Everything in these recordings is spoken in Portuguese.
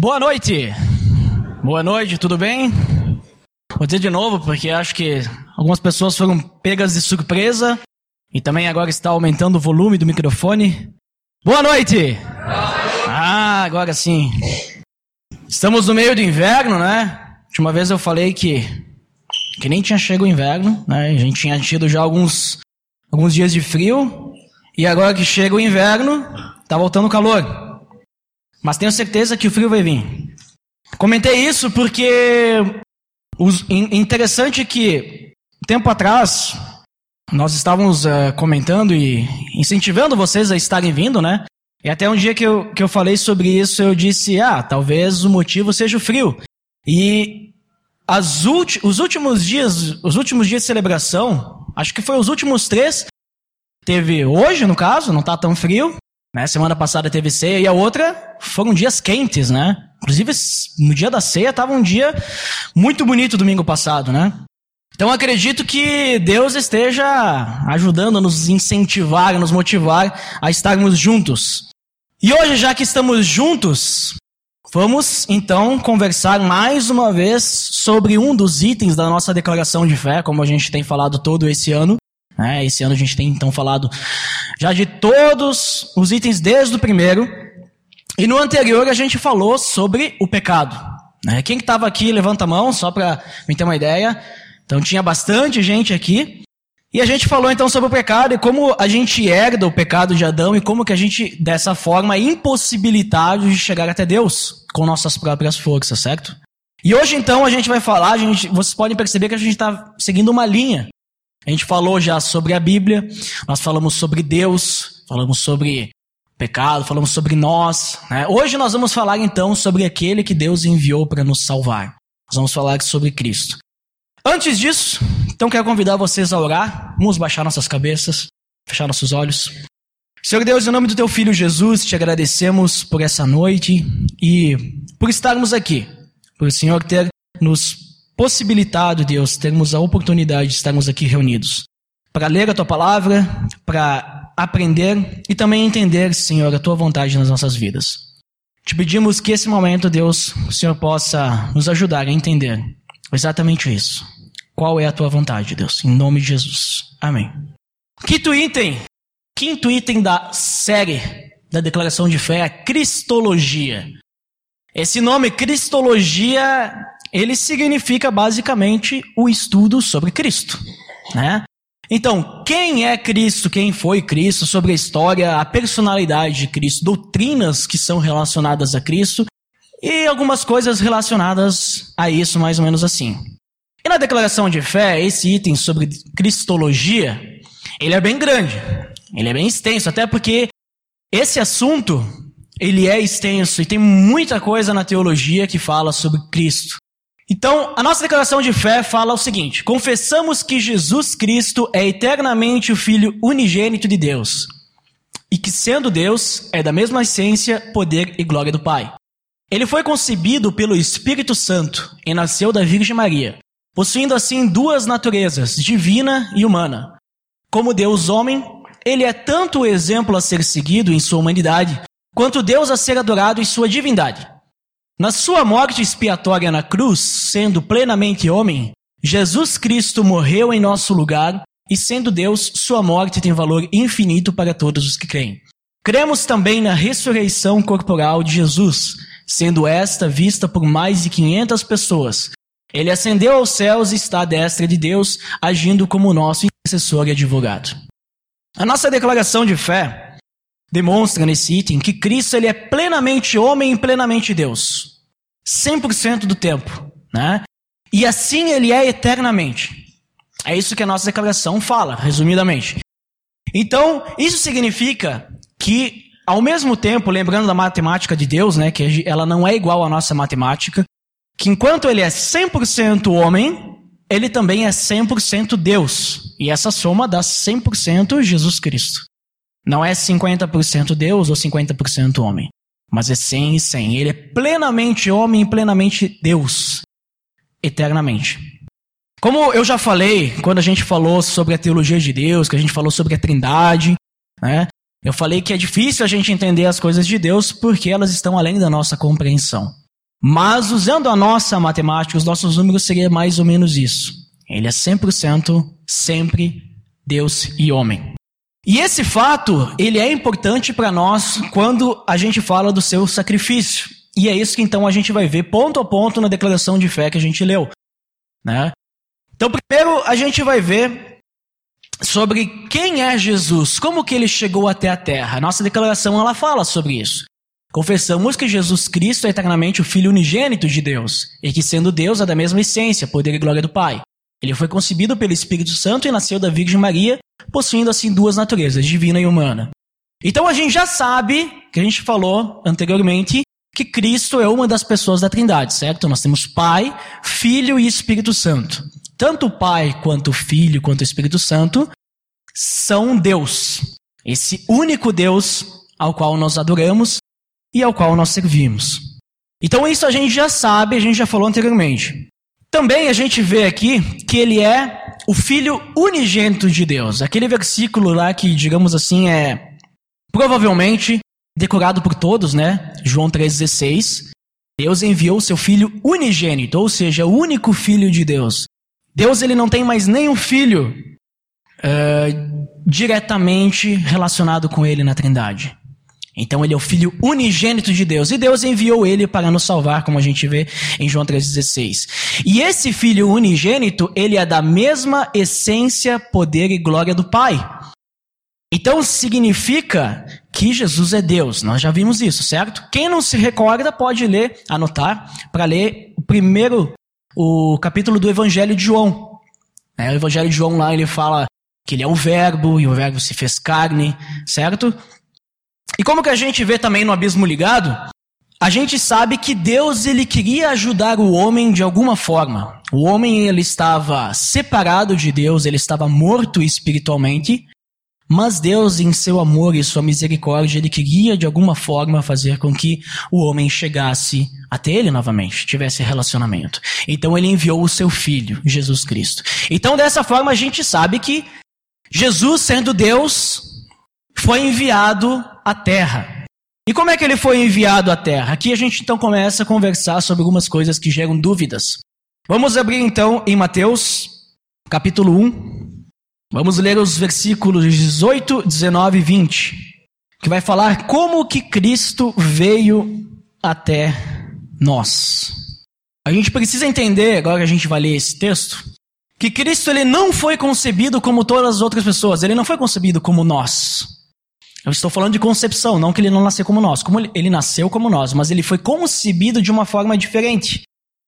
Boa noite! Boa noite, tudo bem? Vou dizer de novo, porque acho que algumas pessoas foram pegas de surpresa e também agora está aumentando o volume do microfone. Boa noite! Ah, agora sim. Estamos no meio do inverno, né? Última vez eu falei que, que nem tinha chegado o inverno, né? A gente tinha tido já alguns, alguns dias de frio. E agora que chega o inverno, tá voltando o calor. Mas tenho certeza que o frio vai vir. Comentei isso porque os, interessante que tempo atrás nós estávamos uh, comentando e incentivando vocês a estarem vindo, né? E até um dia que eu, que eu falei sobre isso, eu disse, ah, talvez o motivo seja o frio. E as os últimos dias, os últimos dias de celebração, acho que foi os últimos três, teve hoje, no caso, não está tão frio, né? Semana passada teve ceia e a outra foram dias quentes, né? Inclusive, no dia da ceia estava um dia muito bonito domingo passado, né? Então acredito que Deus esteja ajudando a nos incentivar, a nos motivar a estarmos juntos. E hoje, já que estamos juntos, vamos então conversar mais uma vez sobre um dos itens da nossa declaração de fé, como a gente tem falado todo esse ano, né? Esse ano a gente tem então falado já de todos os itens desde o primeiro. E no anterior a gente falou sobre o pecado. Né? Quem estava aqui, levanta a mão, só para me ter uma ideia. Então tinha bastante gente aqui. E a gente falou então sobre o pecado e como a gente herda o pecado de Adão e como que a gente, dessa forma, é impossibilitado de chegar até Deus com nossas próprias forças, certo? E hoje então a gente vai falar, a gente, vocês podem perceber que a gente está seguindo uma linha. A gente falou já sobre a Bíblia, nós falamos sobre Deus, falamos sobre pecado, falamos sobre nós. Né? Hoje nós vamos falar então sobre aquele que Deus enviou para nos salvar. Nós vamos falar sobre Cristo. Antes disso, então quero convidar vocês a orar. Vamos baixar nossas cabeças, fechar nossos olhos. Senhor Deus, em nome do teu filho Jesus, te agradecemos por essa noite e por estarmos aqui, por o Senhor ter nos possibilitado, Deus, termos a oportunidade de estarmos aqui reunidos para ler a tua palavra, para aprender e também entender, Senhor, a tua vontade nas nossas vidas. Te pedimos que esse momento, Deus, o Senhor possa nos ajudar a entender exatamente isso. Qual é a tua vontade, Deus? Em nome de Jesus. Amém. Quinto item, quinto item da série da declaração de fé é a Cristologia. Esse nome, Cristologia, ele significa basicamente o estudo sobre Cristo, né? Então, quem é Cristo, quem foi Cristo, sobre a história, a personalidade de Cristo, doutrinas que são relacionadas a Cristo e algumas coisas relacionadas a isso, mais ou menos assim. E na declaração de fé, esse item sobre cristologia, ele é bem grande, ele é bem extenso, até porque esse assunto, ele é extenso e tem muita coisa na teologia que fala sobre Cristo. Então, a nossa declaração de fé fala o seguinte: confessamos que Jesus Cristo é eternamente o Filho unigênito de Deus, e que, sendo Deus, é da mesma essência, poder e glória do Pai. Ele foi concebido pelo Espírito Santo e nasceu da Virgem Maria, possuindo assim duas naturezas, divina e humana. Como Deus homem, ele é tanto o exemplo a ser seguido em sua humanidade, quanto Deus a ser adorado em sua divindade. Na sua morte expiatória na cruz, sendo plenamente homem, Jesus Cristo morreu em nosso lugar e, sendo Deus, sua morte tem valor infinito para todos os que creem. Cremos também na ressurreição corporal de Jesus, sendo esta vista por mais de 500 pessoas. Ele ascendeu aos céus e está à destra de Deus, agindo como nosso intercessor e advogado. A nossa declaração de fé demonstra nesse item que Cristo ele é plenamente homem e plenamente Deus. 100% do tempo, né? E assim ele é eternamente. É isso que a nossa declaração fala, resumidamente. Então, isso significa que ao mesmo tempo, lembrando da matemática de Deus, né, que ela não é igual à nossa matemática, que enquanto ele é 100% homem, ele também é 100% Deus. E essa soma dá 100% Jesus Cristo. Não é 50% Deus ou 50% homem, mas é 100 e 100. Ele é plenamente homem e plenamente Deus, eternamente. Como eu já falei, quando a gente falou sobre a teologia de Deus, que a gente falou sobre a trindade, né? Eu falei que é difícil a gente entender as coisas de Deus porque elas estão além da nossa compreensão. Mas usando a nossa matemática, os nossos números seria mais ou menos isso. Ele é 100% sempre Deus e homem. E esse fato, ele é importante para nós quando a gente fala do seu sacrifício. E é isso que então a gente vai ver ponto a ponto na declaração de fé que a gente leu, né? Então, primeiro a gente vai ver sobre quem é Jesus, como que ele chegou até a terra. Nossa declaração ela fala sobre isso. Confessamos que Jesus Cristo é eternamente o Filho unigênito de Deus, e que sendo Deus é da mesma essência, poder e glória do Pai. Ele foi concebido pelo Espírito Santo e nasceu da Virgem Maria, possuindo assim duas naturezas, divina e humana. Então a gente já sabe, que a gente falou anteriormente, que Cristo é uma das pessoas da Trindade, certo? Nós temos Pai, Filho e Espírito Santo. Tanto o Pai quanto o Filho quanto o Espírito Santo são Deus. Esse único Deus ao qual nós adoramos e ao qual nós servimos. Então isso a gente já sabe, a gente já falou anteriormente. Também a gente vê aqui que ele é o filho unigênito de Deus. Aquele versículo lá que, digamos assim, é provavelmente decorado por todos, né? João 3,16. Deus enviou seu filho unigênito, ou seja, o único filho de Deus. Deus ele não tem mais nenhum filho uh, diretamente relacionado com ele na Trindade. Então ele é o filho unigênito de Deus. E Deus enviou ele para nos salvar, como a gente vê em João 3,16. E esse filho unigênito, ele é da mesma essência, poder e glória do Pai. Então significa que Jesus é Deus. Nós já vimos isso, certo? Quem não se recorda pode ler, anotar, para ler o primeiro, o capítulo do Evangelho de João. É, o Evangelho de João lá ele fala que ele é o Verbo e o Verbo se fez carne, certo? E como que a gente vê também no abismo ligado, a gente sabe que Deus ele queria ajudar o homem de alguma forma. O homem ele estava separado de Deus, ele estava morto espiritualmente, mas Deus, em seu amor e sua misericórdia, ele queria de alguma forma fazer com que o homem chegasse até ele novamente, tivesse relacionamento. Então ele enviou o seu filho, Jesus Cristo. Então dessa forma a gente sabe que Jesus, sendo Deus, foi enviado à terra. E como é que ele foi enviado à terra? Aqui a gente então começa a conversar sobre algumas coisas que geram dúvidas. Vamos abrir então em Mateus, capítulo 1, Vamos ler os versículos 18, 19 e 20, que vai falar como que Cristo veio até nós. A gente precisa entender, agora que a gente vai ler esse texto, que Cristo ele não foi concebido como todas as outras pessoas, ele não foi concebido como nós. Eu estou falando de concepção, não que ele não nasceu como nós, como ele, ele nasceu como nós, mas ele foi concebido de uma forma diferente.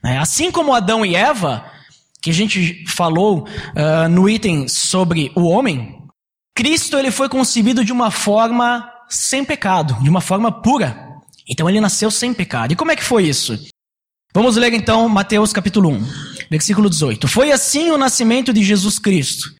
É, assim como Adão e Eva, que a gente falou uh, no item sobre o homem, Cristo ele foi concebido de uma forma sem pecado, de uma forma pura. Então ele nasceu sem pecado. E como é que foi isso? Vamos ler então Mateus capítulo 1, versículo 18. Foi assim o nascimento de Jesus Cristo.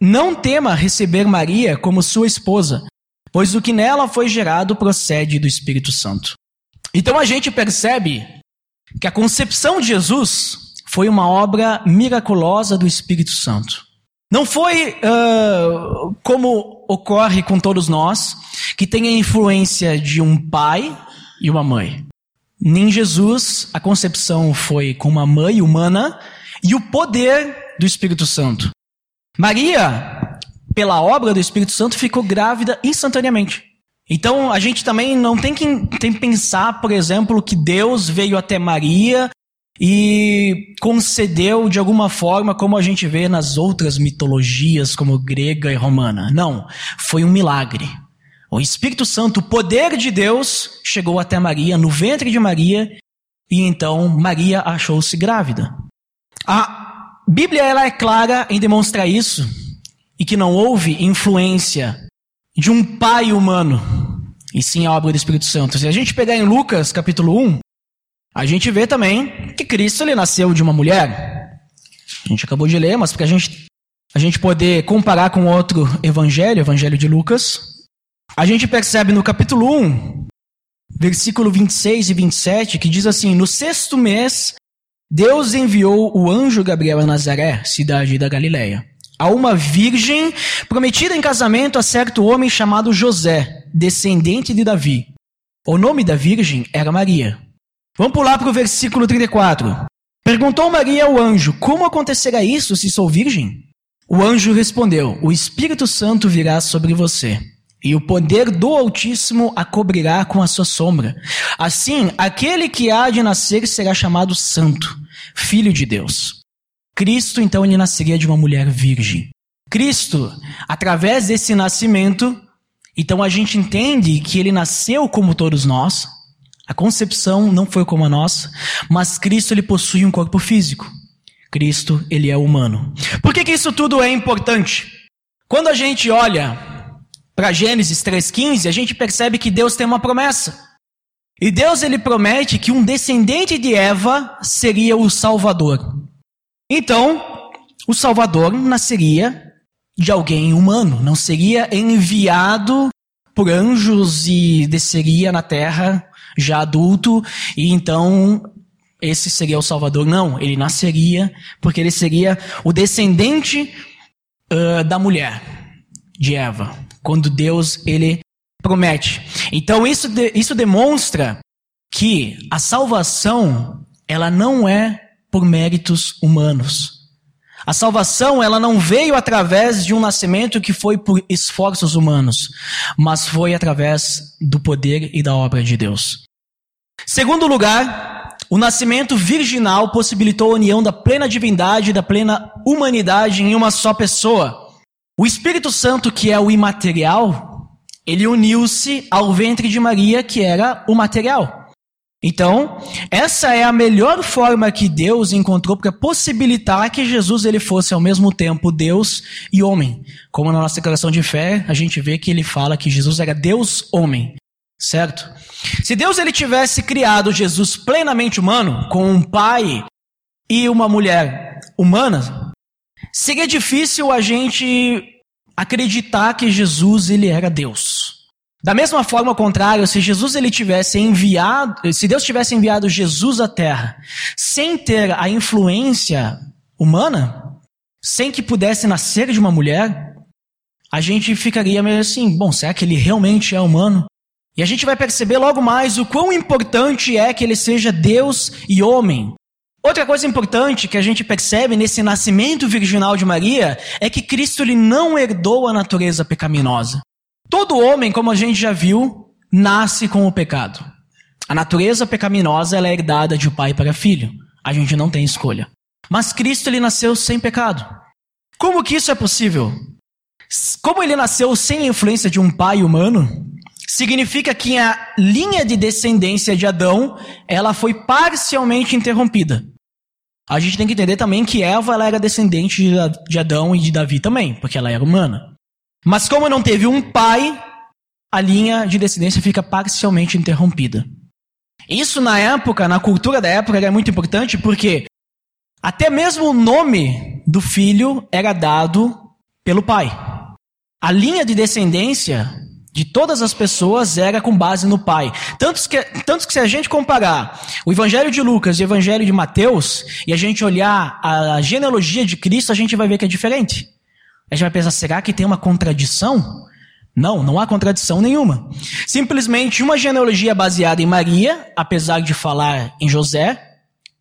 não tema receber Maria como sua esposa, pois o que nela foi gerado procede do Espírito Santo. Então a gente percebe que a concepção de Jesus foi uma obra miraculosa do Espírito Santo. Não foi uh, como ocorre com todos nós, que tem a influência de um pai e uma mãe. Nem Jesus, a concepção foi com uma mãe humana e o poder do Espírito Santo. Maria, pela obra do Espírito Santo, ficou grávida instantaneamente. Então a gente também não tem que, tem que pensar, por exemplo, que Deus veio até Maria e concedeu de alguma forma, como a gente vê nas outras mitologias, como grega e romana. Não, foi um milagre. O Espírito Santo, o poder de Deus, chegou até Maria, no ventre de Maria, e então Maria achou-se grávida. A Bíblia ela é clara em demonstrar isso, e que não houve influência de um pai humano, e sim a obra do Espírito Santo. Se a gente pegar em Lucas capítulo 1, a gente vê também que Cristo ele nasceu de uma mulher. A gente acabou de ler, mas para a gente, a gente poder comparar com outro evangelho, evangelho de Lucas, a gente percebe no capítulo 1, versículo 26 e 27, que diz assim: No sexto mês, Deus enviou o anjo Gabriel a Nazaré, cidade da Galiléia, a uma virgem prometida em casamento a certo homem chamado José, descendente de Davi. O nome da virgem era Maria. Vamos pular para o versículo 34. Perguntou Maria ao anjo: Como acontecerá isso se sou virgem? O anjo respondeu: O Espírito Santo virá sobre você e o poder do Altíssimo a cobrirá com a sua sombra. Assim, aquele que há de nascer será chamado Santo, Filho de Deus. Cristo, então, ele nasceria de uma mulher virgem. Cristo, através desse nascimento, então a gente entende que ele nasceu como todos nós. A concepção não foi como a nossa, mas Cristo ele possui um corpo físico. Cristo, ele é humano. Por que, que isso tudo é importante? Quando a gente olha para Gênesis 3:15, a gente percebe que Deus tem uma promessa. E Deus ele promete que um descendente de Eva seria o Salvador. Então, o Salvador nasceria de alguém humano, não seria enviado por anjos e desceria na terra já adulto e então esse seria o Salvador. Não, ele nasceria porque ele seria o descendente uh, da mulher, de Eva quando Deus ele promete. Então isso, de, isso demonstra que a salvação ela não é por méritos humanos. A salvação ela não veio através de um nascimento que foi por esforços humanos, mas foi através do poder e da obra de Deus. Segundo lugar, o nascimento virginal possibilitou a união da plena divindade e da plena humanidade em uma só pessoa. O Espírito Santo, que é o imaterial, ele uniu-se ao ventre de Maria, que era o material. Então, essa é a melhor forma que Deus encontrou para possibilitar que Jesus ele fosse ao mesmo tempo Deus e homem. Como na nossa declaração de fé, a gente vê que ele fala que Jesus era Deus homem, certo? Se Deus ele tivesse criado Jesus plenamente humano, com um pai e uma mulher humana, Seria difícil a gente acreditar que Jesus ele era Deus. Da mesma forma, ao contrário, se Jesus ele tivesse enviado, se Deus tivesse enviado Jesus à Terra sem ter a influência humana, sem que pudesse nascer de uma mulher, a gente ficaria meio assim, bom, será que ele realmente é humano? E a gente vai perceber logo mais o quão importante é que ele seja Deus e homem. Outra coisa importante que a gente percebe nesse nascimento virginal de Maria é que Cristo ele não herdou a natureza pecaminosa. Todo homem, como a gente já viu, nasce com o pecado. A natureza pecaminosa ela é herdada de pai para filho. A gente não tem escolha. Mas Cristo ele nasceu sem pecado. Como que isso é possível? Como ele nasceu sem a influência de um pai humano, significa que a linha de descendência de Adão, ela foi parcialmente interrompida. A gente tem que entender também que Eva ela era descendente de Adão e de Davi também, porque ela era humana. Mas como não teve um pai, a linha de descendência fica parcialmente interrompida. Isso na época, na cultura da época, era muito importante porque até mesmo o nome do filho era dado pelo pai. A linha de descendência de todas as pessoas era com base no Pai. Tanto que, tanto que se a gente comparar o Evangelho de Lucas e o Evangelho de Mateus, e a gente olhar a genealogia de Cristo, a gente vai ver que é diferente. A gente vai pensar, será que tem uma contradição? Não, não há contradição nenhuma. Simplesmente uma genealogia baseada em Maria, apesar de falar em José,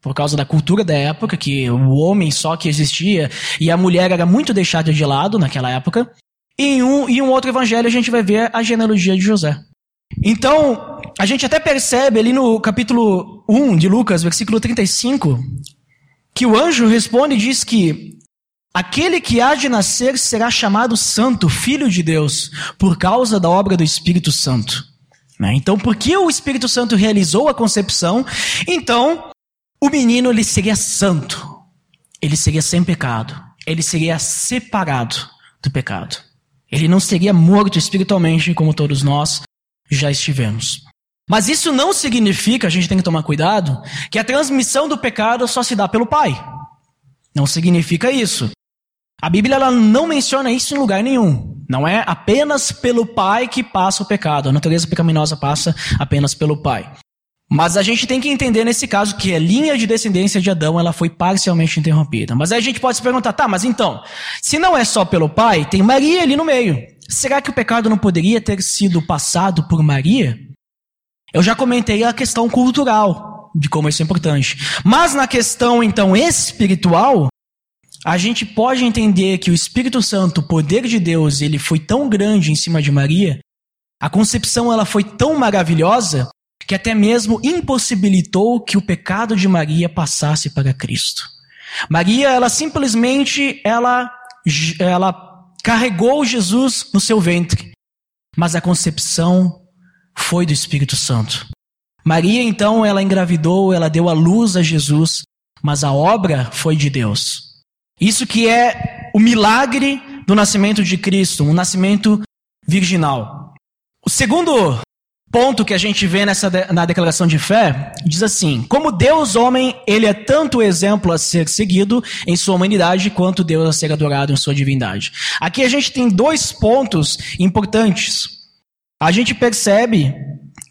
por causa da cultura da época, que o homem só que existia e a mulher era muito deixada de lado naquela época. E em um, um outro evangelho a gente vai ver a genealogia de José. Então, a gente até percebe ali no capítulo 1 de Lucas, versículo 35, que o anjo responde e diz que aquele que há de nascer será chamado santo, filho de Deus, por causa da obra do Espírito Santo. Né? Então, porque o Espírito Santo realizou a concepção, então o menino ele seria santo, ele seria sem pecado, ele seria separado do pecado. Ele não seria morto espiritualmente como todos nós já estivemos. Mas isso não significa, a gente tem que tomar cuidado, que a transmissão do pecado só se dá pelo pai. Não significa isso. A Bíblia ela não menciona isso em lugar nenhum. Não é apenas pelo pai que passa o pecado. A natureza pecaminosa passa apenas pelo pai. Mas a gente tem que entender nesse caso que a linha de descendência de Adão ela foi parcialmente interrompida. Mas aí a gente pode se perguntar, tá, mas então, se não é só pelo pai, tem Maria ali no meio. Será que o pecado não poderia ter sido passado por Maria? Eu já comentei a questão cultural de como isso é importante. Mas na questão então espiritual, a gente pode entender que o Espírito Santo, o poder de Deus, ele foi tão grande em cima de Maria, a concepção ela foi tão maravilhosa que até mesmo impossibilitou que o pecado de Maria passasse para Cristo. Maria, ela simplesmente ela ela carregou Jesus no seu ventre, mas a concepção foi do Espírito Santo. Maria então ela engravidou, ela deu a luz a Jesus, mas a obra foi de Deus. Isso que é o milagre do nascimento de Cristo, um nascimento virginal. O segundo ponto que a gente vê nessa na declaração de fé diz assim: como Deus homem, ele é tanto exemplo a ser seguido em sua humanidade quanto Deus a ser adorado em sua divindade. Aqui a gente tem dois pontos importantes. A gente percebe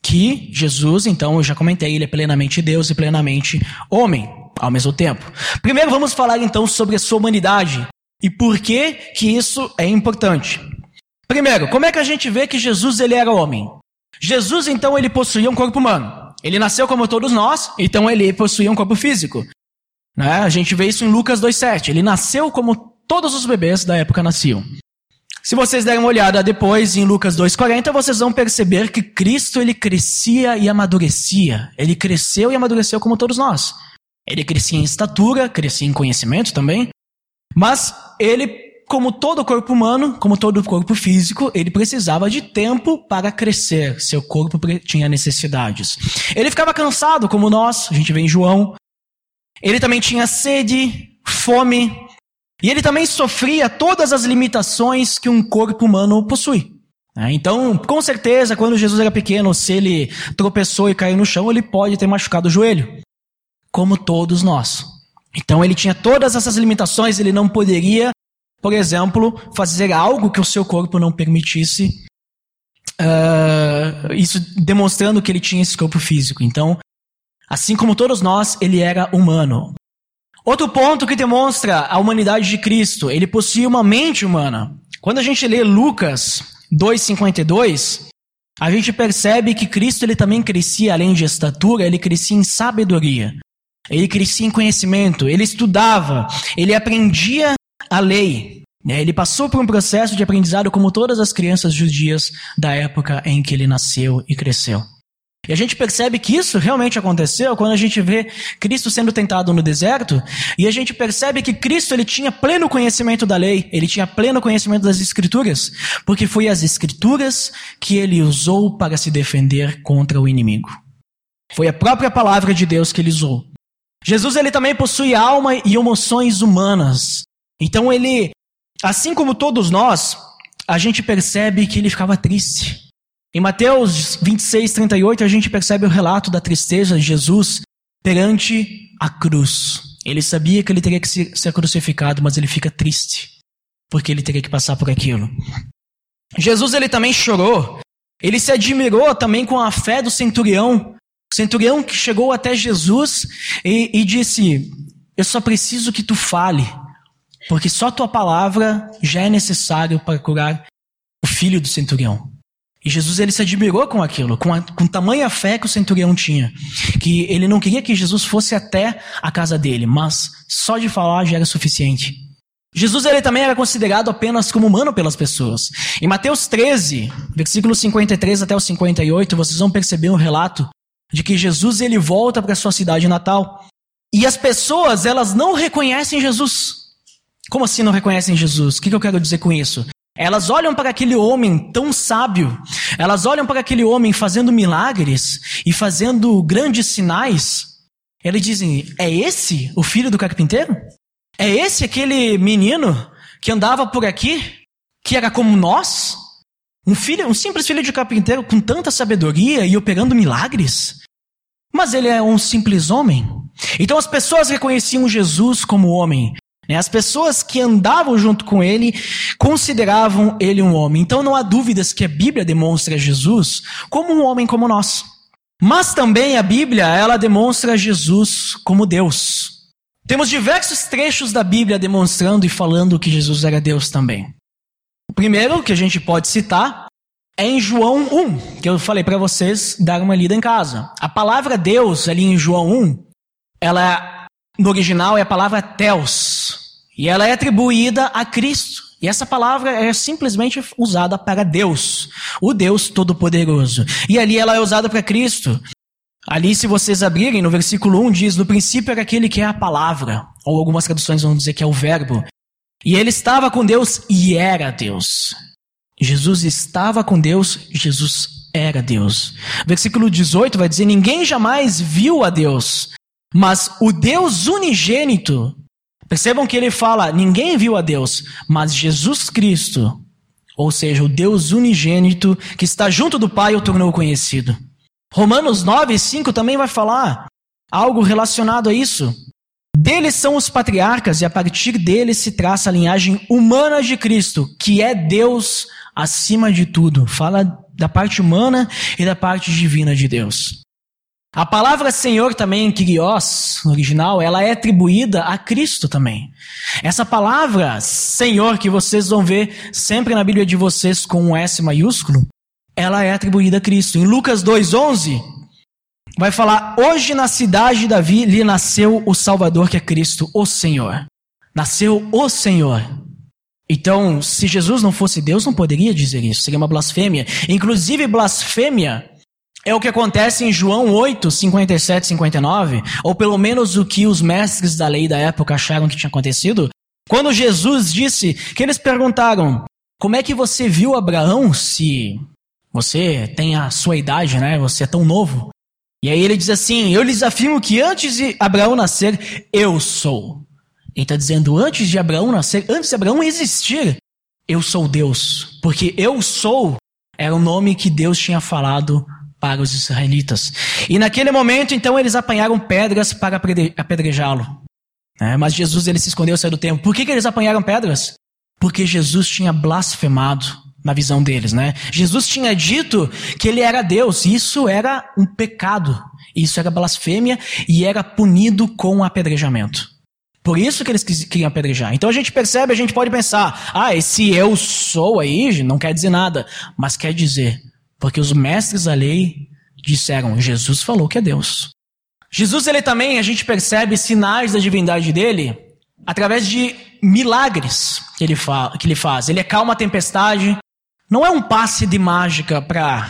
que Jesus, então, eu já comentei, ele é plenamente Deus e plenamente homem ao mesmo tempo. Primeiro vamos falar então sobre a sua humanidade e por que que isso é importante. Primeiro, como é que a gente vê que Jesus ele era homem? Jesus então ele possuía um corpo humano. Ele nasceu como todos nós, então ele possuía um corpo físico. Né? A gente vê isso em Lucas 2,7. Ele nasceu como todos os bebês da época nasciam. Se vocês derem uma olhada depois em Lucas 2,40, vocês vão perceber que Cristo ele crescia e amadurecia. Ele cresceu e amadureceu como todos nós. Ele crescia em estatura, crescia em conhecimento também, mas ele, como todo corpo humano, como todo corpo físico, ele precisava de tempo para crescer. Seu corpo tinha necessidades. Ele ficava cansado, como nós, a gente vê em João. Ele também tinha sede, fome, e ele também sofria todas as limitações que um corpo humano possui. É, então, com certeza, quando Jesus era pequeno, se ele tropeçou e caiu no chão, ele pode ter machucado o joelho como todos nós. Então ele tinha todas essas limitações, ele não poderia, por exemplo, fazer algo que o seu corpo não permitisse, uh, isso demonstrando que ele tinha esse corpo físico. Então, assim como todos nós, ele era humano. Outro ponto que demonstra a humanidade de Cristo, ele possuía uma mente humana. Quando a gente lê Lucas 2,52, a gente percebe que Cristo ele também crescia, além de estatura, ele crescia em sabedoria. Ele crescia em conhecimento, ele estudava, ele aprendia a lei. Né? Ele passou por um processo de aprendizado como todas as crianças judias da época em que ele nasceu e cresceu. E a gente percebe que isso realmente aconteceu quando a gente vê Cristo sendo tentado no deserto, e a gente percebe que Cristo ele tinha pleno conhecimento da lei, ele tinha pleno conhecimento das escrituras, porque foi as escrituras que ele usou para se defender contra o inimigo. Foi a própria palavra de Deus que ele usou. Jesus ele também possui alma e emoções humanas. Então ele, assim como todos nós, a gente percebe que ele ficava triste. Em Mateus 26, 38, a gente percebe o relato da tristeza de Jesus perante a cruz. Ele sabia que ele teria que ser crucificado, mas ele fica triste, porque ele teria que passar por aquilo. Jesus ele também chorou. Ele se admirou também com a fé do centurião, centurião que chegou até Jesus e, e disse: Eu só preciso que tu fale, porque só tua palavra já é necessário para curar o filho do centurião. E Jesus ele se admirou com aquilo, com, a, com tamanha fé que o centurião tinha, que ele não queria que Jesus fosse até a casa dele, mas só de falar já era suficiente. Jesus ele também era considerado apenas como humano pelas pessoas. Em Mateus 13, versículos 53 até o 58, vocês vão perceber um relato de que Jesus ele volta para sua cidade natal e as pessoas elas não reconhecem Jesus. Como assim não reconhecem Jesus? O que, eu quero dizer com isso? Elas olham para aquele homem tão sábio, elas olham para aquele homem fazendo milagres e fazendo grandes sinais. Eles dizem: É esse o filho do carpinteiro? É esse aquele menino que andava por aqui, que era como nós? Um filho, um simples filho de carpinteiro com tanta sabedoria e operando milagres? Mas ele é um simples homem. Então as pessoas reconheciam Jesus como homem? As pessoas que andavam junto com ele consideravam ele um homem. Então não há dúvidas que a Bíblia demonstra Jesus como um homem como nós. Mas também a Bíblia, ela demonstra Jesus como Deus. Temos diversos trechos da Bíblia demonstrando e falando que Jesus era Deus também. O primeiro que a gente pode citar é em João 1, que eu falei para vocês dar uma lida em casa. A palavra Deus ali em João 1, ela no original é a palavra Theos, e ela é atribuída a Cristo. E essa palavra é simplesmente usada para Deus, o Deus Todo-Poderoso. E ali ela é usada para Cristo. Ali, se vocês abrirem, no versículo 1 diz: No princípio era aquele que é a palavra, ou algumas traduções vão dizer que é o Verbo. E ele estava com Deus e era Deus. Jesus estava com Deus, Jesus era Deus. Versículo 18 vai dizer: Ninguém jamais viu a Deus, mas o Deus unigênito Percebam que ele fala: ninguém viu a Deus, mas Jesus Cristo, ou seja, o Deus unigênito que está junto do Pai, o tornou conhecido. Romanos 9, 5 também vai falar algo relacionado a isso. Deles são os patriarcas, e a partir deles se traça a linhagem humana de Cristo, que é Deus acima de tudo. Fala da parte humana e da parte divina de Deus. A palavra Senhor também, Kyrios, no original, ela é atribuída a Cristo também. Essa palavra Senhor, que vocês vão ver sempre na Bíblia de vocês com um S maiúsculo, ela é atribuída a Cristo. Em Lucas 2,11, vai falar: Hoje na cidade de Davi lhe nasceu o Salvador, que é Cristo, o Senhor. Nasceu o Senhor. Então, se Jesus não fosse Deus, não poderia dizer isso. Seria uma blasfêmia. Inclusive, blasfêmia é o que acontece em João 8, 57 59, ou pelo menos o que os mestres da lei da época acharam que tinha acontecido, quando Jesus disse que eles perguntaram: Como é que você viu Abraão se você tem a sua idade, né? Você é tão novo. E aí ele diz assim: Eu lhes afirmo que antes de Abraão nascer, eu sou. Ele está dizendo: Antes de Abraão nascer, antes de Abraão existir, eu sou Deus. Porque eu sou era o nome que Deus tinha falado para os israelitas. E naquele momento, então, eles apanharam pedras para apedrejá-lo. É, mas Jesus ele se escondeu, saiu do templo. Por que, que eles apanharam pedras? Porque Jesus tinha blasfemado na visão deles, né? Jesus tinha dito que ele era Deus. Isso era um pecado. Isso era blasfêmia e era punido com apedrejamento. Por isso que eles queriam apedrejar. Então a gente percebe, a gente pode pensar, ah, esse eu sou aí não quer dizer nada. Mas quer dizer porque os mestres da lei disseram: Jesus falou que é Deus. Jesus, ele também, a gente percebe sinais da divindade dele através de milagres que ele, fa que ele faz. Ele acalma a tempestade. Não é um passe de mágica para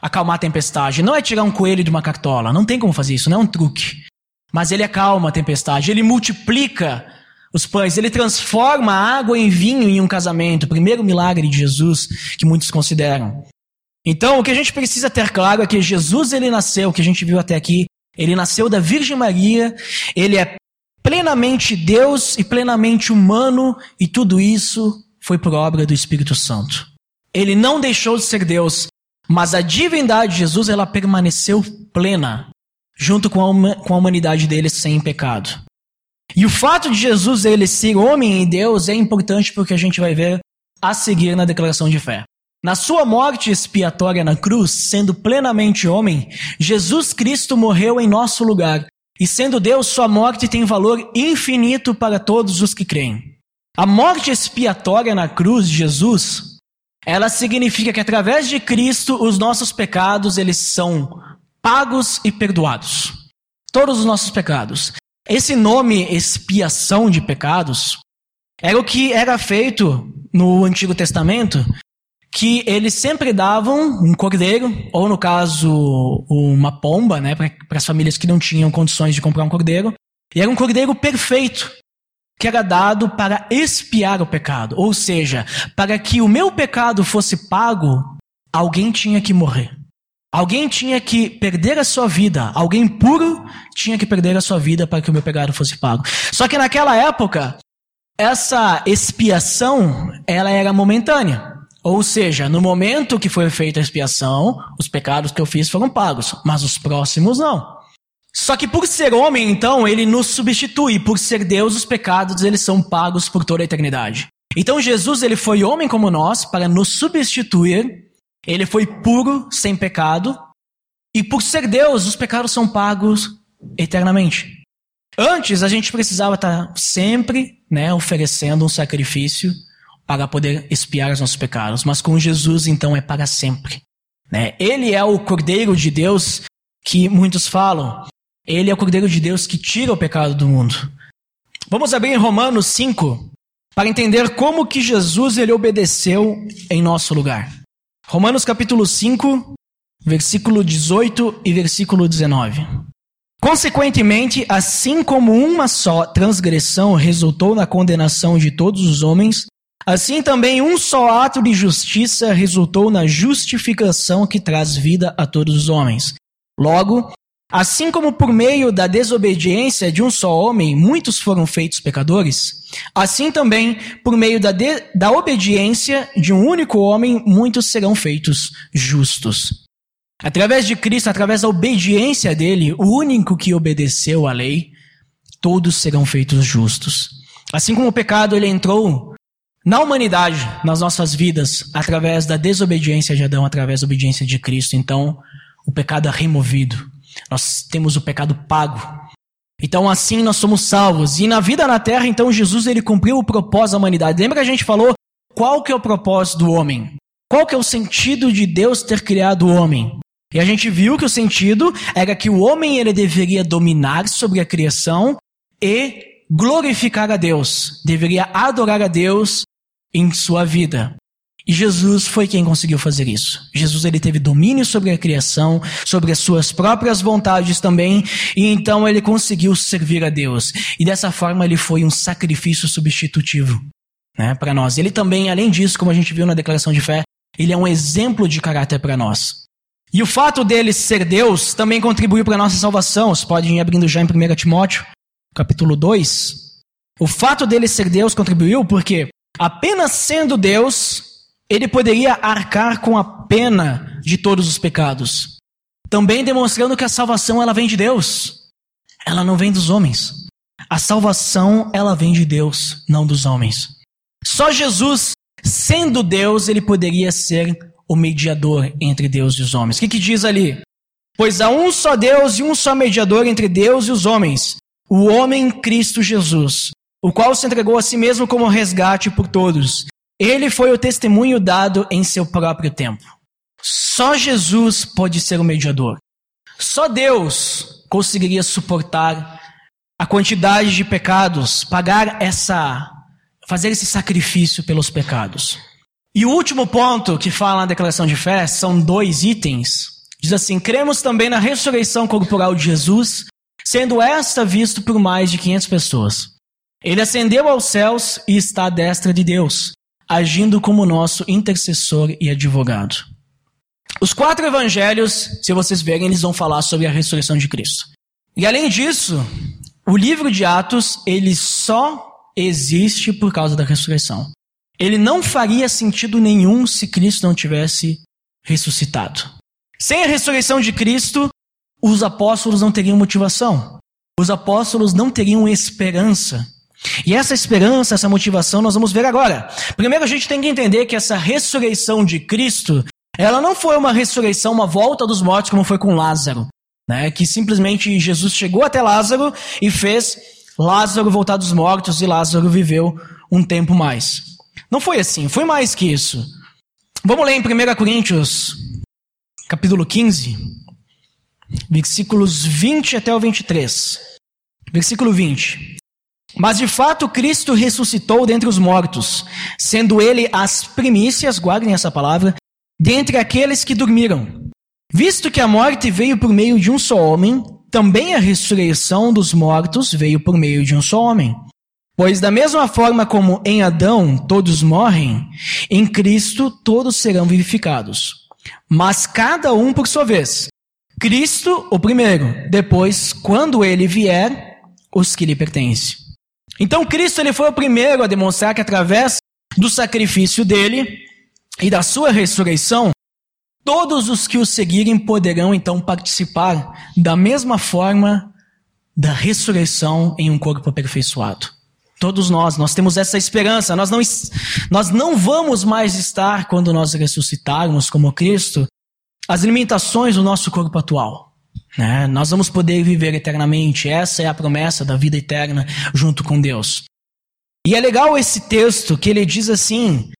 acalmar a tempestade. Não é tirar um coelho de uma cartola. Não tem como fazer isso, não é um truque. Mas ele acalma a tempestade. Ele multiplica os pães. Ele transforma a água em vinho em um casamento. O primeiro milagre de Jesus que muitos consideram. Então, o que a gente precisa ter claro é que Jesus ele nasceu, que a gente viu até aqui, ele nasceu da Virgem Maria, ele é plenamente Deus e plenamente humano, e tudo isso foi por obra do Espírito Santo. Ele não deixou de ser Deus, mas a divindade de Jesus ela permaneceu plena, junto com a, com a humanidade dele sem pecado. E o fato de Jesus ele ser homem e Deus é importante porque a gente vai ver a seguir na declaração de fé. Na sua morte expiatória na cruz, sendo plenamente homem, Jesus Cristo morreu em nosso lugar. E sendo Deus, sua morte tem valor infinito para todos os que creem. A morte expiatória na cruz de Jesus, ela significa que através de Cristo os nossos pecados eles são pagos e perdoados. Todos os nossos pecados. Esse nome expiação de pecados era o que era feito no Antigo Testamento que eles sempre davam um cordeiro, ou no caso, uma pomba, né, para as famílias que não tinham condições de comprar um cordeiro. E era um cordeiro perfeito, que era dado para expiar o pecado. Ou seja, para que o meu pecado fosse pago, alguém tinha que morrer. Alguém tinha que perder a sua vida. Alguém puro tinha que perder a sua vida para que o meu pecado fosse pago. Só que naquela época, essa expiação, ela era momentânea. Ou seja, no momento que foi feita a expiação, os pecados que eu fiz foram pagos, mas os próximos não. Só que por ser homem, então, ele nos substitui. Por ser Deus, os pecados eles são pagos por toda a eternidade. Então Jesus ele foi homem como nós para nos substituir. Ele foi puro, sem pecado. E por ser Deus, os pecados são pagos eternamente. Antes a gente precisava estar sempre, né, oferecendo um sacrifício para poder expiar os nossos pecados, mas com Jesus então é para sempre. Né? Ele é o Cordeiro de Deus que muitos falam. Ele é o Cordeiro de Deus que tira o pecado do mundo. Vamos abrir em Romanos 5 para entender como que Jesus ele obedeceu em nosso lugar. Romanos capítulo 5, versículo 18 e versículo 19. Consequentemente, assim como uma só transgressão resultou na condenação de todos os homens, assim também um só ato de justiça resultou na justificação que traz vida a todos os homens. Logo, assim como por meio da desobediência de um só homem muitos foram feitos pecadores, assim também por meio da, da obediência de um único homem muitos serão feitos justos. Através de Cristo, através da obediência dele, o único que obedeceu à lei, todos serão feitos justos. Assim como o pecado ele entrou na humanidade, nas nossas vidas, através da desobediência de Adão, através da obediência de Cristo, então o pecado é removido. Nós temos o pecado pago. Então assim nós somos salvos. E na vida na terra, então Jesus ele cumpriu o propósito da humanidade. Lembra que a gente falou qual que é o propósito do homem? Qual que é o sentido de Deus ter criado o homem? E a gente viu que o sentido era que o homem ele deveria dominar sobre a criação e glorificar a Deus, deveria adorar a Deus em sua vida. E Jesus foi quem conseguiu fazer isso. Jesus ele teve domínio sobre a criação, sobre as suas próprias vontades também, e então ele conseguiu servir a Deus. E dessa forma ele foi um sacrifício substitutivo, né, para nós. Ele também, além disso, como a gente viu na declaração de fé, ele é um exemplo de caráter para nós. E o fato dele ser Deus também contribuiu para a nossa salvação. Vocês podem ir abrindo já em 1 Timóteo, capítulo 2. O fato dele ser Deus contribuiu porque, apenas sendo Deus, ele poderia arcar com a pena de todos os pecados. Também demonstrando que a salvação ela vem de Deus. Ela não vem dos homens. A salvação ela vem de Deus, não dos homens. Só Jesus, sendo Deus, ele poderia ser o mediador entre Deus e os homens. O que, que diz ali? Pois há um só Deus e um só mediador entre Deus e os homens, o homem Cristo Jesus, o qual se entregou a si mesmo como resgate por todos. Ele foi o testemunho dado em seu próprio tempo. Só Jesus pode ser o mediador. Só Deus conseguiria suportar a quantidade de pecados, pagar essa, fazer esse sacrifício pelos pecados. E o último ponto que fala na declaração de fé são dois itens. Diz assim: cremos também na ressurreição corporal de Jesus, sendo esta visto por mais de 500 pessoas. Ele ascendeu aos céus e está à destra de Deus, agindo como nosso intercessor e advogado. Os quatro evangelhos, se vocês verem, eles vão falar sobre a ressurreição de Cristo. E além disso, o livro de Atos, ele só existe por causa da ressurreição ele não faria sentido nenhum se Cristo não tivesse ressuscitado. Sem a ressurreição de Cristo, os apóstolos não teriam motivação. Os apóstolos não teriam esperança. E essa esperança, essa motivação, nós vamos ver agora. Primeiro, a gente tem que entender que essa ressurreição de Cristo, ela não foi uma ressurreição, uma volta dos mortos, como foi com Lázaro. Né? Que simplesmente Jesus chegou até Lázaro e fez Lázaro voltar dos mortos e Lázaro viveu um tempo mais. Não foi assim, foi mais que isso. Vamos ler em 1 Coríntios, capítulo 15, versículos 20 até o 23. Versículo 20. Mas de fato Cristo ressuscitou dentre os mortos, sendo ele as primícias, guardem essa palavra, dentre aqueles que dormiram. Visto que a morte veio por meio de um só homem, também a ressurreição dos mortos veio por meio de um só homem. Pois da mesma forma como em Adão todos morrem, em Cristo todos serão vivificados. Mas cada um por sua vez. Cristo, o primeiro, depois, quando ele vier, os que lhe pertencem. Então Cristo ele foi o primeiro a demonstrar que através do sacrifício dele e da sua ressurreição, todos os que o seguirem poderão então participar da mesma forma da ressurreição em um corpo aperfeiçoado. Todos nós, nós temos essa esperança. Nós não, nós não vamos mais estar, quando nós ressuscitarmos como Cristo, as limitações do nosso corpo atual. Né? Nós vamos poder viver eternamente. Essa é a promessa da vida eterna junto com Deus. E é legal esse texto que ele diz assim: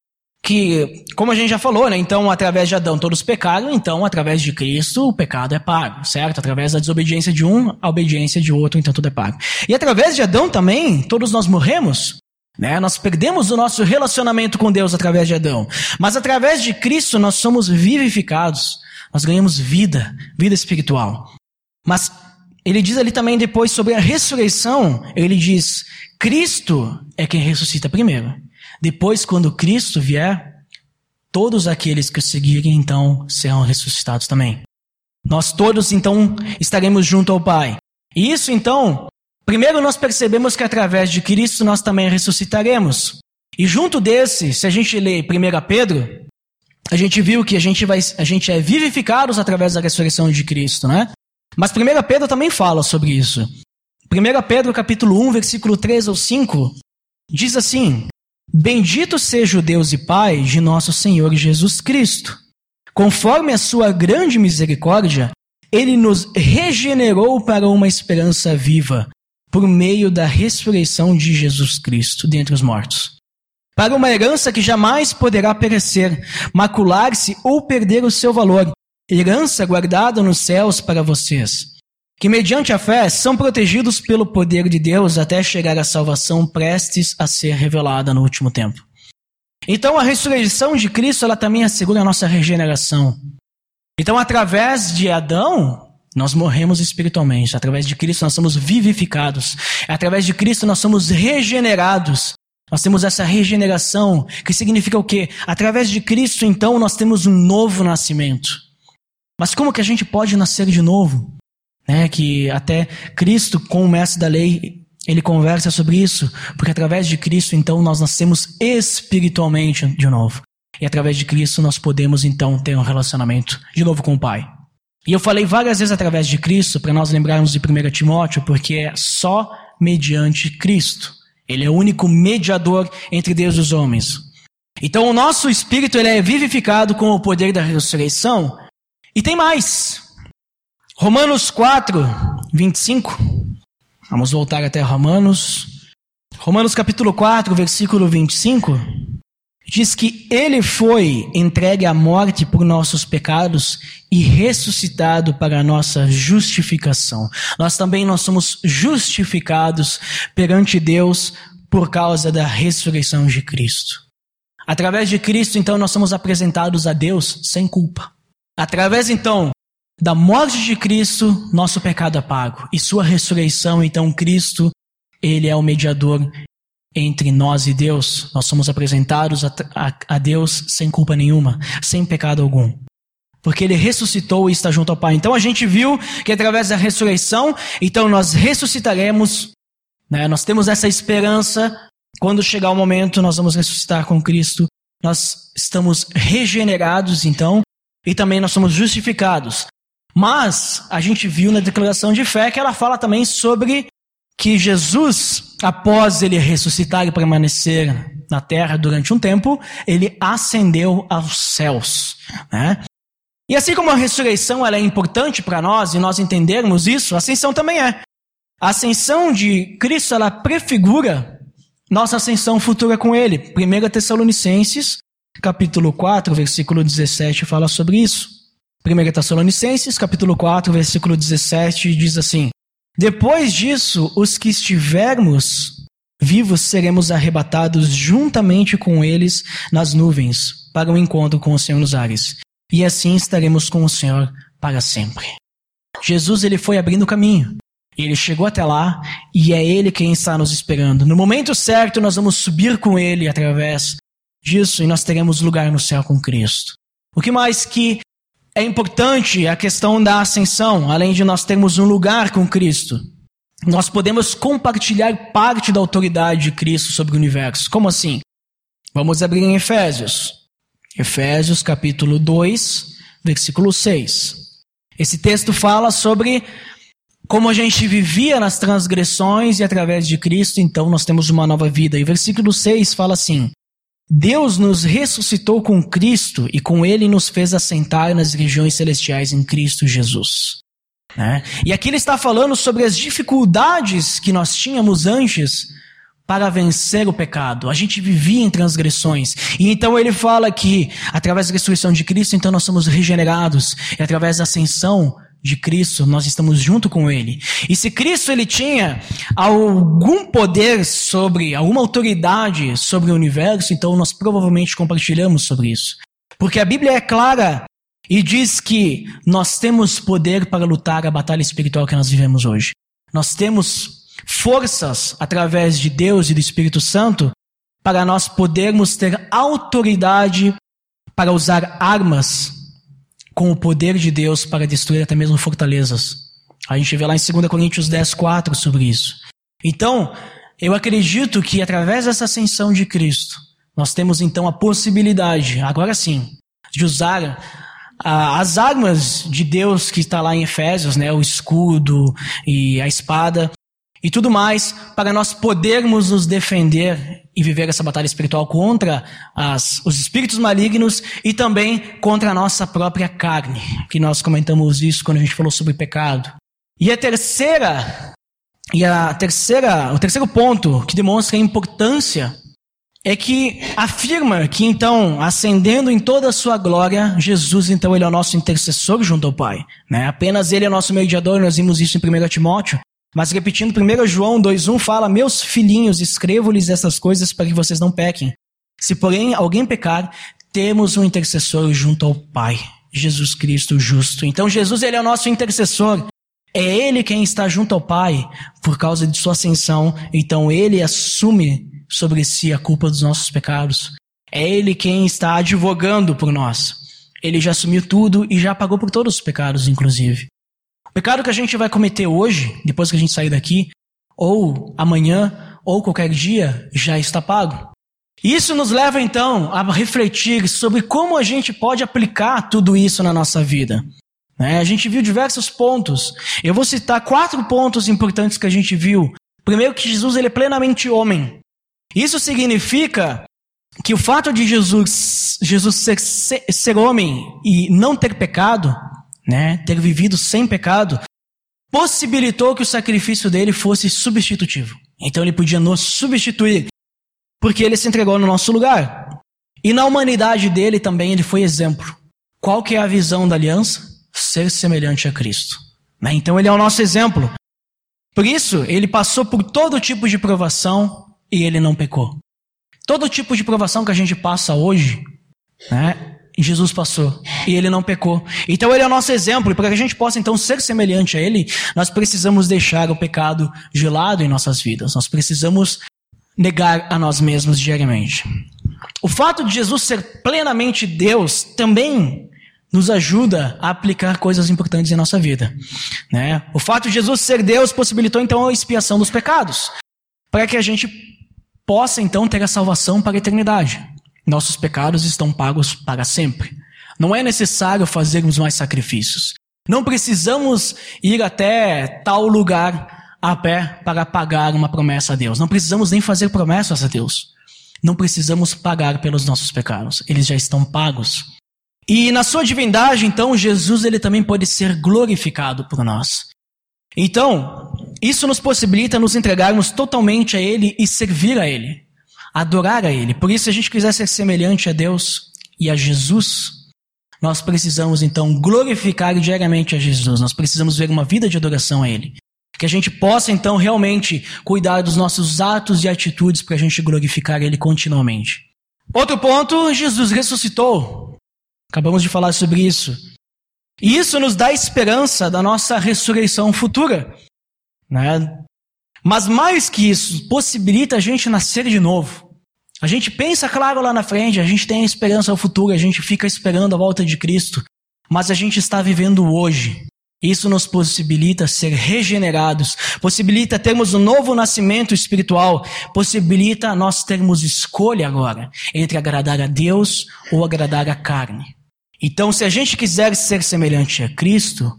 que, como a gente já falou, né? Então, através de Adão todos pecaram, então, através de Cristo, o pecado é pago, certo? Através da desobediência de um, a obediência de outro, então tudo é pago. E através de Adão também, todos nós morremos, né? Nós perdemos o nosso relacionamento com Deus através de Adão. Mas através de Cristo nós somos vivificados, nós ganhamos vida, vida espiritual. Mas ele diz ali também depois sobre a ressurreição, ele diz: Cristo é quem ressuscita primeiro. Depois, quando Cristo vier, todos aqueles que o seguirem, então, serão ressuscitados também. Nós todos, então, estaremos junto ao Pai. E isso, então, primeiro nós percebemos que através de Cristo nós também ressuscitaremos. E junto desse, se a gente lê 1 Pedro, a gente viu que a gente, vai, a gente é vivificados através da ressurreição de Cristo, né? Mas 1 Pedro também fala sobre isso. 1 Pedro capítulo 1, versículo 3 ou 5, diz assim: Bendito seja o Deus e Pai de nosso Senhor Jesus Cristo. Conforme a sua grande misericórdia, ele nos regenerou para uma esperança viva, por meio da ressurreição de Jesus Cristo dentre os mortos. Para uma herança que jamais poderá perecer, macular-se ou perder o seu valor, herança guardada nos céus para vocês que mediante a fé são protegidos pelo poder de Deus até chegar à salvação prestes a ser revelada no último tempo. Então a ressurreição de Cristo ela também assegura a nossa regeneração. Então através de Adão nós morremos espiritualmente, através de Cristo nós somos vivificados, através de Cristo nós somos regenerados. Nós temos essa regeneração, que significa o quê? Através de Cristo, então, nós temos um novo nascimento. Mas como que a gente pode nascer de novo? né, que até Cristo, com o mestre da lei, ele conversa sobre isso, porque através de Cristo, então, nós nascemos espiritualmente de novo. E através de Cristo nós podemos, então, ter um relacionamento de novo com o Pai. E eu falei várias vezes através de Cristo, para nós lembrarmos de 1 Timóteo, porque é só mediante Cristo. Ele é o único mediador entre Deus e os homens. Então o nosso espírito ele é vivificado com o poder da ressurreição. E tem mais. Romanos 4, 25. Vamos voltar até Romanos. Romanos capítulo 4, versículo 25. Diz que ele foi entregue à morte por nossos pecados e ressuscitado para a nossa justificação. Nós também nós somos justificados perante Deus por causa da ressurreição de Cristo. Através de Cristo, então, nós somos apresentados a Deus sem culpa. Através, então, da morte de Cristo, nosso pecado é pago. E sua ressurreição, então Cristo, ele é o mediador entre nós e Deus. Nós somos apresentados a, a, a Deus sem culpa nenhuma, sem pecado algum. Porque ele ressuscitou e está junto ao Pai. Então a gente viu que através da ressurreição, então nós ressuscitaremos, né? nós temos essa esperança. Quando chegar o momento, nós vamos ressuscitar com Cristo. Nós estamos regenerados, então, e também nós somos justificados. Mas a gente viu na declaração de fé que ela fala também sobre que Jesus, após ele ressuscitar e permanecer na terra durante um tempo, ele ascendeu aos céus. Né? E assim como a ressurreição ela é importante para nós e nós entendermos isso, a ascensão também é. A ascensão de Cristo ela prefigura nossa ascensão futura com ele. 1 Tessalonicenses, capítulo 4, versículo 17, fala sobre isso. 1 Tessalonicenses, capítulo 4, versículo 17, diz assim: Depois disso, os que estivermos vivos seremos arrebatados juntamente com eles nas nuvens, para o encontro com o Senhor nos ares. E assim estaremos com o Senhor para sempre. Jesus ele foi abrindo o caminho. Ele chegou até lá e é ele quem está nos esperando. No momento certo, nós vamos subir com ele através disso e nós teremos lugar no céu com Cristo. O que mais que é importante a questão da ascensão, além de nós termos um lugar com Cristo. Nós podemos compartilhar parte da autoridade de Cristo sobre o universo. Como assim? Vamos abrir em Efésios. Efésios capítulo 2, versículo 6. Esse texto fala sobre como a gente vivia nas transgressões e através de Cristo, então nós temos uma nova vida. E versículo 6 fala assim: Deus nos ressuscitou com Cristo e com Ele nos fez assentar nas regiões celestiais em Cristo Jesus. Né? E aqui ele está falando sobre as dificuldades que nós tínhamos antes para vencer o pecado. A gente vivia em transgressões. E então ele fala que, através da ressurreição de Cristo, então nós somos regenerados. E através da ascensão de Cristo, nós estamos junto com Ele. E se Cristo ele tinha algum poder sobre, alguma autoridade sobre o universo, então nós provavelmente compartilhamos sobre isso. Porque a Bíblia é clara e diz que nós temos poder para lutar a batalha espiritual que nós vivemos hoje. Nós temos forças através de Deus e do Espírito Santo para nós podermos ter autoridade para usar armas com o poder de Deus para destruir até mesmo fortalezas. A gente vê lá em 2 Coríntios 10, 4 sobre isso. Então, eu acredito que através dessa ascensão de Cristo, nós temos então a possibilidade, agora sim, de usar ah, as armas de Deus que está lá em Efésios, né, o escudo e a espada, e tudo mais, para nós podermos nos defender e viver essa batalha espiritual contra as, os espíritos malignos e também contra a nossa própria carne, que nós comentamos isso quando a gente falou sobre pecado. E a terceira, e a terceira, o terceiro ponto que demonstra a importância é que afirma que então, ascendendo em toda a sua glória, Jesus então ele é o nosso intercessor junto ao Pai, né? Apenas ele é o nosso mediador, nós vimos isso em 1 Timóteo. Mas repetindo, 1 João 2,1 fala: Meus filhinhos, escrevo-lhes essas coisas para que vocês não pequem. Se, porém, alguém pecar, temos um intercessor junto ao Pai, Jesus Cristo justo. Então, Jesus ele é o nosso intercessor. É Ele quem está junto ao Pai por causa de sua ascensão. Então, Ele assume sobre si a culpa dos nossos pecados. É Ele quem está advogando por nós. Ele já assumiu tudo e já pagou por todos os pecados, inclusive. O pecado que a gente vai cometer hoje, depois que a gente sair daqui, ou amanhã, ou qualquer dia, já está pago. Isso nos leva então a refletir sobre como a gente pode aplicar tudo isso na nossa vida. Né? A gente viu diversos pontos. Eu vou citar quatro pontos importantes que a gente viu. Primeiro, que Jesus ele é plenamente homem. Isso significa que o fato de Jesus, Jesus ser, ser, ser homem e não ter pecado né, ter vivido sem pecado, possibilitou que o sacrifício dele fosse substitutivo. Então ele podia nos substituir, porque ele se entregou no nosso lugar. E na humanidade dele também ele foi exemplo. Qual que é a visão da aliança? Ser semelhante a Cristo. Né? Então ele é o nosso exemplo. Por isso, ele passou por todo tipo de provação e ele não pecou. Todo tipo de provação que a gente passa hoje, né, Jesus passou e ele não pecou. Então ele é o nosso exemplo, e para que a gente possa então ser semelhante a ele, nós precisamos deixar o pecado gelado em nossas vidas. Nós precisamos negar a nós mesmos diariamente. O fato de Jesus ser plenamente Deus também nos ajuda a aplicar coisas importantes em nossa vida. Né? O fato de Jesus ser Deus possibilitou então a expiação dos pecados, para que a gente possa então ter a salvação para a eternidade. Nossos pecados estão pagos para sempre. Não é necessário fazermos mais sacrifícios. Não precisamos ir até tal lugar a pé para pagar uma promessa a Deus. Não precisamos nem fazer promessas a Deus. Não precisamos pagar pelos nossos pecados. Eles já estão pagos. E na sua divindade, então, Jesus ele também pode ser glorificado por nós. Então, isso nos possibilita nos entregarmos totalmente a Ele e servir a Ele adorar a Ele. Por isso, se a gente quiser ser semelhante a Deus e a Jesus, nós precisamos então glorificar diariamente a Jesus. Nós precisamos ver uma vida de adoração a Ele. Que a gente possa então realmente cuidar dos nossos atos e atitudes para a gente glorificar Ele continuamente. Outro ponto, Jesus ressuscitou. Acabamos de falar sobre isso. E isso nos dá esperança da nossa ressurreição futura. Né? Mas mais que isso, possibilita a gente nascer de novo. A gente pensa, claro, lá na frente, a gente tem a esperança ao futuro, a gente fica esperando a volta de Cristo, mas a gente está vivendo hoje. Isso nos possibilita ser regenerados, possibilita termos um novo nascimento espiritual, possibilita nós termos escolha agora entre agradar a Deus ou agradar a carne. Então, se a gente quiser ser semelhante a Cristo,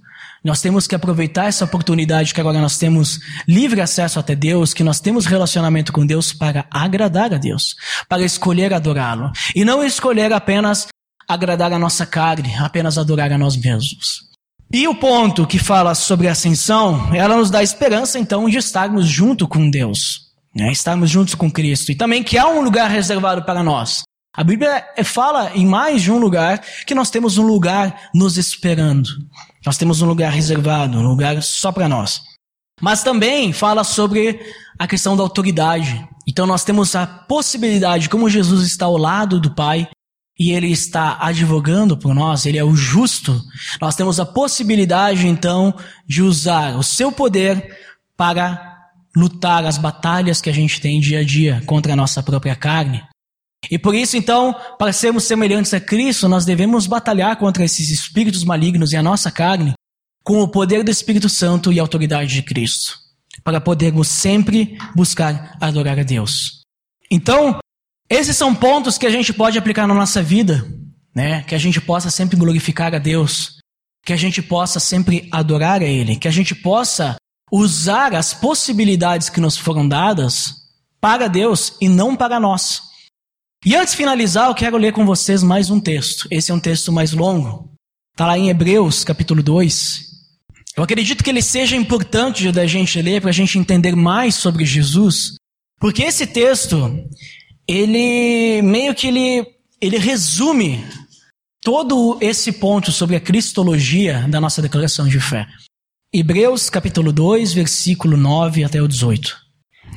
nós temos que aproveitar essa oportunidade que agora nós temos livre acesso até Deus, que nós temos relacionamento com Deus para agradar a Deus, para escolher adorá-lo. E não escolher apenas agradar a nossa carne, apenas adorar a nós mesmos. E o ponto que fala sobre a ascensão, ela nos dá esperança então de estarmos junto com Deus, né? estarmos juntos com Cristo. E também que há um lugar reservado para nós. A Bíblia fala em mais de um lugar que nós temos um lugar nos esperando. Nós temos um lugar reservado, um lugar só para nós. Mas também fala sobre a questão da autoridade. Então nós temos a possibilidade, como Jesus está ao lado do Pai e ele está advogando por nós, ele é o justo, nós temos a possibilidade então de usar o seu poder para lutar as batalhas que a gente tem dia a dia contra a nossa própria carne. E por isso, então, para sermos semelhantes a Cristo, nós devemos batalhar contra esses espíritos malignos e a nossa carne com o poder do Espírito Santo e a autoridade de Cristo, para podermos sempre buscar adorar a Deus. Então, esses são pontos que a gente pode aplicar na nossa vida, né? Que a gente possa sempre glorificar a Deus, que a gente possa sempre adorar a Ele, que a gente possa usar as possibilidades que nos foram dadas para Deus e não para nós. E antes de finalizar, eu quero ler com vocês mais um texto. Esse é um texto mais longo. Está lá em Hebreus, capítulo 2. Eu acredito que ele seja importante da gente ler para a gente entender mais sobre Jesus, porque esse texto, ele meio que ele, ele resume todo esse ponto sobre a cristologia da nossa declaração de fé. Hebreus capítulo 2, versículo 9 até o 18.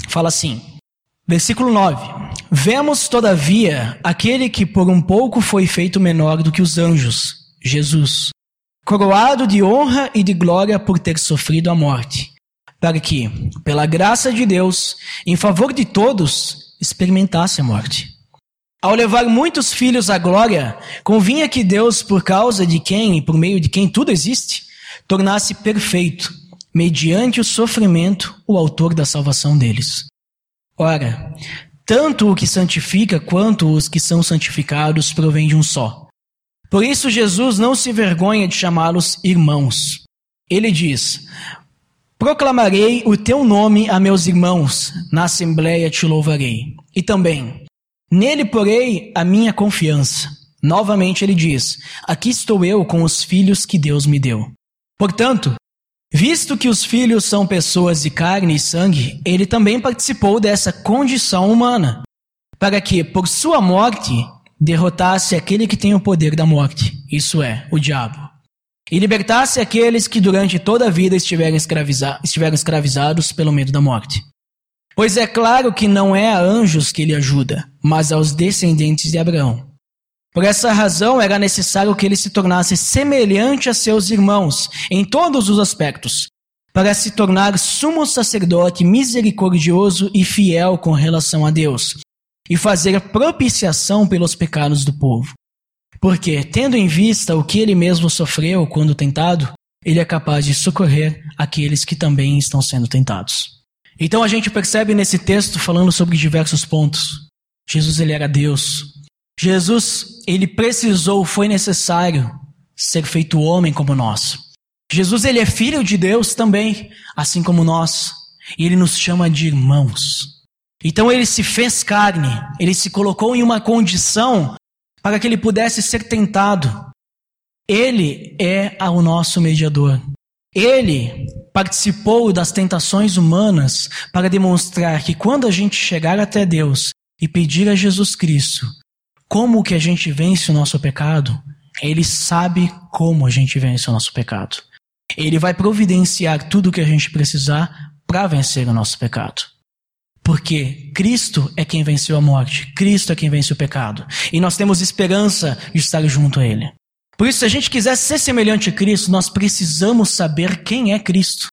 Fala assim: Versículo 9: Vemos, todavia, aquele que por um pouco foi feito menor do que os anjos, Jesus, coroado de honra e de glória por ter sofrido a morte, para que, pela graça de Deus, em favor de todos, experimentasse a morte. Ao levar muitos filhos à glória, convinha que Deus, por causa de quem e por meio de quem tudo existe, tornasse perfeito, mediante o sofrimento, o autor da salvação deles. Ora, tanto o que santifica quanto os que são santificados provém de um só. Por isso Jesus não se vergonha de chamá-los irmãos. Ele diz: Proclamarei o teu nome a meus irmãos, na assembleia te louvarei. E também, nele porei a minha confiança. Novamente ele diz: Aqui estou eu com os filhos que Deus me deu. Portanto, Visto que os filhos são pessoas de carne e sangue, ele também participou dessa condição humana, para que, por sua morte, derrotasse aquele que tem o poder da morte, isso é, o diabo, e libertasse aqueles que durante toda a vida estiveram, escraviza estiveram escravizados pelo medo da morte. Pois é claro que não é a anjos que ele ajuda, mas aos descendentes de Abraão. Por essa razão, era necessário que ele se tornasse semelhante a seus irmãos em todos os aspectos, para se tornar sumo sacerdote misericordioso e fiel com relação a Deus, e fazer propiciação pelos pecados do povo. Porque, tendo em vista o que ele mesmo sofreu quando tentado, ele é capaz de socorrer aqueles que também estão sendo tentados. Então a gente percebe nesse texto falando sobre diversos pontos. Jesus ele era Deus, Jesus, ele precisou, foi necessário ser feito homem como nós. Jesus, ele é filho de Deus também, assim como nós. E ele nos chama de irmãos. Então ele se fez carne, ele se colocou em uma condição para que ele pudesse ser tentado. Ele é o nosso mediador. Ele participou das tentações humanas para demonstrar que quando a gente chegar até Deus e pedir a Jesus Cristo, como que a gente vence o nosso pecado? Ele sabe como a gente vence o nosso pecado. Ele vai providenciar tudo o que a gente precisar para vencer o nosso pecado. Porque Cristo é quem venceu a morte, Cristo é quem vence o pecado. E nós temos esperança de estar junto a Ele. Por isso, se a gente quiser ser semelhante a Cristo, nós precisamos saber quem é Cristo.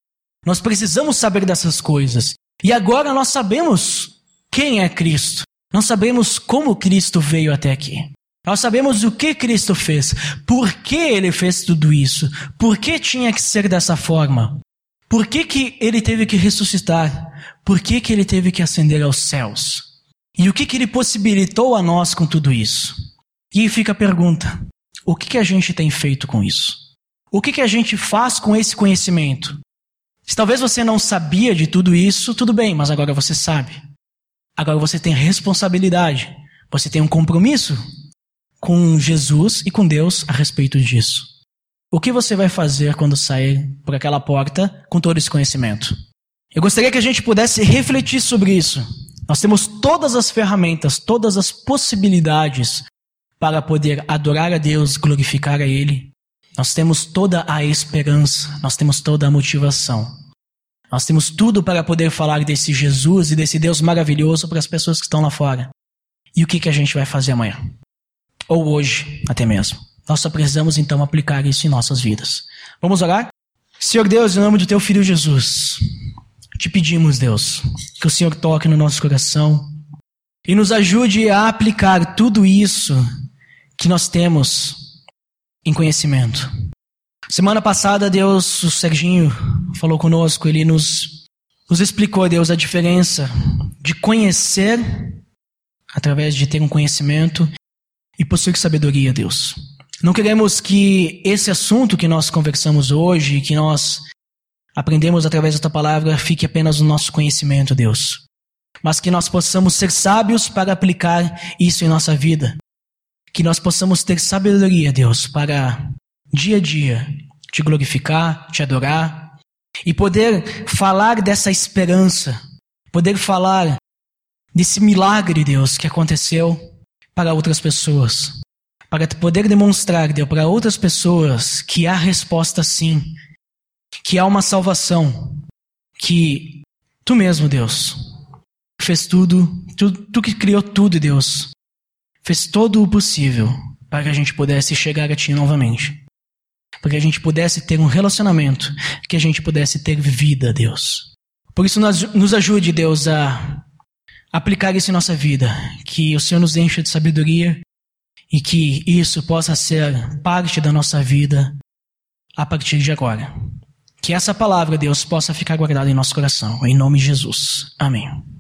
Nós precisamos saber dessas coisas. E agora nós sabemos quem é Cristo. Não sabemos como Cristo veio até aqui. Nós sabemos o que Cristo fez, por que ele fez tudo isso, por que tinha que ser dessa forma, por que, que ele teve que ressuscitar, por que, que ele teve que ascender aos céus, e o que, que ele possibilitou a nós com tudo isso. E fica a pergunta: O que, que a gente tem feito com isso? O que, que a gente faz com esse conhecimento? Se talvez você não sabia de tudo isso, tudo bem, mas agora você sabe. Agora você tem responsabilidade. Você tem um compromisso com Jesus e com Deus a respeito disso. O que você vai fazer quando sair por aquela porta com todo esse conhecimento? Eu gostaria que a gente pudesse refletir sobre isso. Nós temos todas as ferramentas, todas as possibilidades para poder adorar a Deus, glorificar a Ele. Nós temos toda a esperança, nós temos toda a motivação. Nós temos tudo para poder falar desse Jesus e desse Deus maravilhoso para as pessoas que estão lá fora. E o que, que a gente vai fazer amanhã? Ou hoje, até mesmo. Nós só precisamos então aplicar isso em nossas vidas. Vamos orar? Senhor Deus, em nome do Teu Filho Jesus, te pedimos, Deus, que o Senhor toque no nosso coração e nos ajude a aplicar tudo isso que nós temos em conhecimento. Semana passada, Deus, o Serginho falou conosco, ele nos, nos explicou, Deus, a diferença de conhecer através de ter um conhecimento e possuir sabedoria, Deus. Não queremos que esse assunto que nós conversamos hoje, que nós aprendemos através da tua palavra, fique apenas no nosso conhecimento, Deus. Mas que nós possamos ser sábios para aplicar isso em nossa vida. Que nós possamos ter sabedoria, Deus, para dia a dia, te glorificar, te adorar e poder falar dessa esperança, poder falar desse milagre, Deus, que aconteceu para outras pessoas, para poder demonstrar, Deus, para outras pessoas que há resposta sim, que há uma salvação, que tu mesmo, Deus, fez tudo, tu, tu que criou tudo, Deus, fez todo o possível para que a gente pudesse chegar a ti novamente para que a gente pudesse ter um relacionamento, que a gente pudesse ter vida, Deus. Por isso, nos ajude, Deus, a aplicar isso em nossa vida, que o Senhor nos encha de sabedoria e que isso possa ser parte da nossa vida a partir de agora. Que essa palavra, Deus, possa ficar guardada em nosso coração. Em nome de Jesus. Amém.